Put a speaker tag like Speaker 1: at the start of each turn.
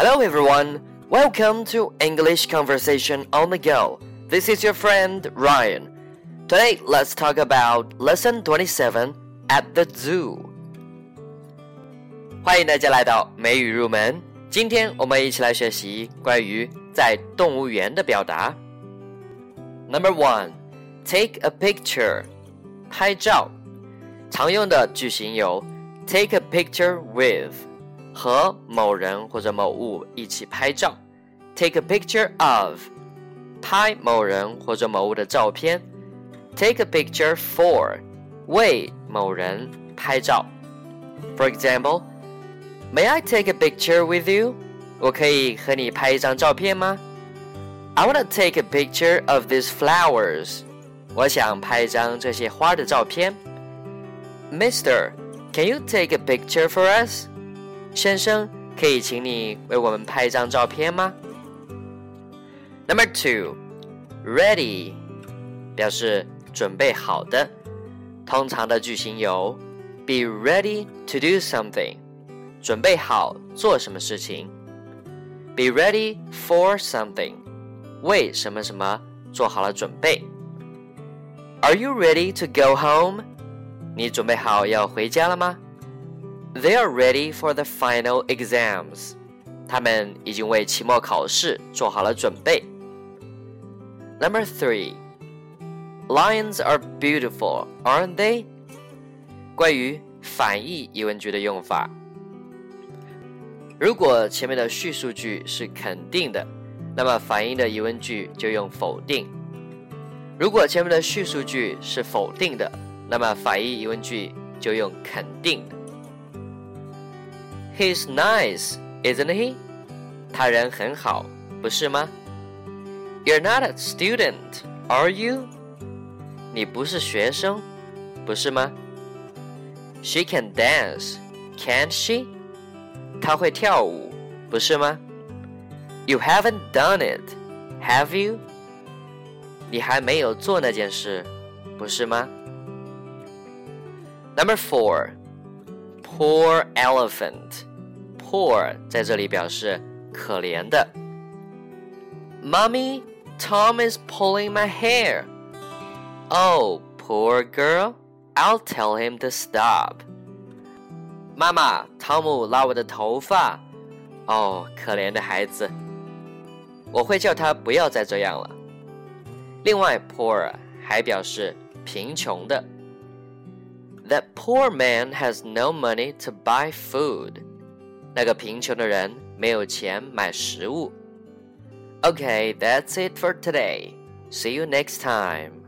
Speaker 1: Hello everyone, welcome to English Conversation on the Go. This is your friend Ryan. Today let's talk about lesson 27 at the zoo. 欢迎大家来到美语入门。今天我们一起来学习关于在动物园的表达。Number one, take a picture. 拍照。常用的句型有 take a picture with 和某人或者某物一起拍照；take a picture of 拍某人或者某物的照片；take a picture for 为某人拍照。For example, May I take a picture with you? 我可以和你拍一张照片吗？I want to take a picture of these flowers. 我想拍一张这些花的照片。Mister, can you take a picture for us? 先生，可以请你为我们拍一张照片吗？Number two, ready 表示准备好的，通常的句型有 be ready to do something 准备好做什么事情；be ready for something 为什么什么做好了准备。Are you ready to go home？你准备好要回家了吗？They are ready for the final exams。他们已经为期末考试做好了准备。Number three, lions are beautiful, aren't they？关于反义疑问句的用法，如果前面的叙述句是肯定的，那么反义的疑问句就用否定。如果前面的叙述句是否定的，那么反义疑问句就用肯定。He's nice, isn't he？他人很好，不是吗？You're not a student, are you？你不是学生，不是吗？She can dance, can't she？她会跳舞，不是吗？You haven't done it, have you？你还没有做那件事，不是吗？Number four, poor elephant. Poor 在这里表示可怜的。Mommy, Tom is pulling my hair. Oh, poor girl. I'll tell him to stop. 妈妈，汤姆拉我的头发。哦，可怜的孩子，我会叫他不要再这样了。另外，poor 还表示贫穷的。 That poor man has no money to buy food。那个贫穷的人没有钱买食物。Okay, that's it for today. See you next time.